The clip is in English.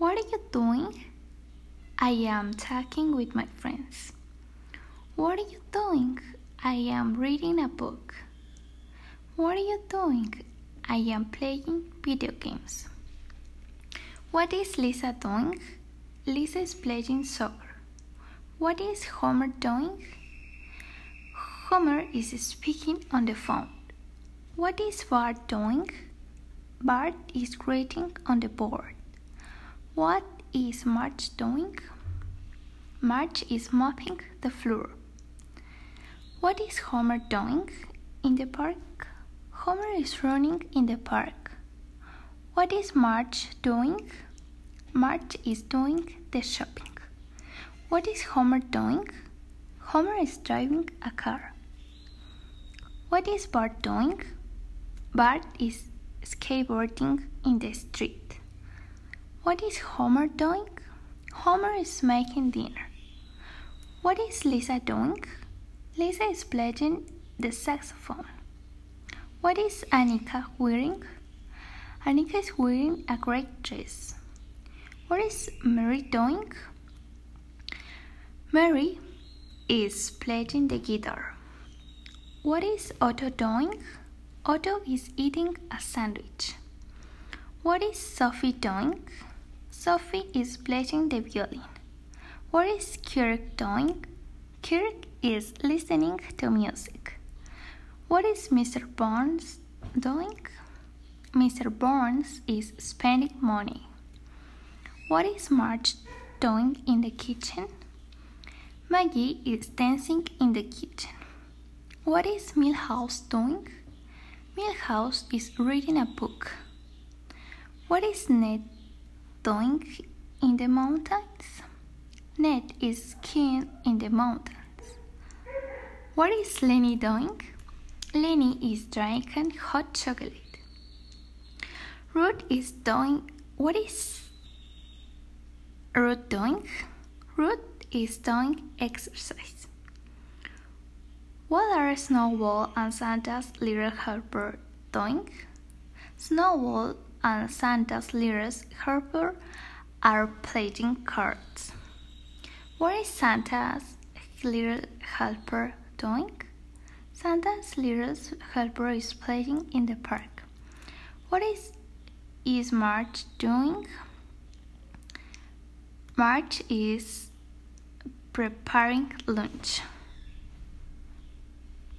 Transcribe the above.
What are you doing? I am talking with my friends. What are you doing? I am reading a book. What are you doing? I am playing video games. What is Lisa doing? Lisa is playing soccer. What is Homer doing? Homer is speaking on the phone. What is Bart doing? Bart is writing on the board. What is Marge doing? Marge is mopping the floor. What is Homer doing in the park? Homer is running in the park. What is Marge doing? Marge is doing the shopping. What is Homer doing? Homer is driving a car. What is Bart doing? Bart is skateboarding in the street. What is Homer doing? Homer is making dinner. What is Lisa doing? Lisa is playing the saxophone. What is Annika wearing? Annika is wearing a great dress. What is Mary doing? Mary is playing the guitar. What is Otto doing? Otto is eating a sandwich. What is Sophie doing? Sophie is playing the violin. What is Kirk doing? Kirk is listening to music. What is Mr. Burns doing? Mr. Burns is spending money. What is Marge doing in the kitchen? Maggie is dancing in the kitchen. What is Milhouse doing? Milhouse is reading a book. What is Ned doing in the mountains? Ned is skiing in the mountains. What is Lenny doing? Lenny is drinking hot chocolate. Ruth is doing. What is Ruth doing? Ruth is doing exercise. What are Snowball and Santa's little helper doing? Snowball and Santa's little helper are playing cards. What is Santa's little helper doing? Santa's little helper is playing in the park. What is is Marge doing? Marge is preparing lunch.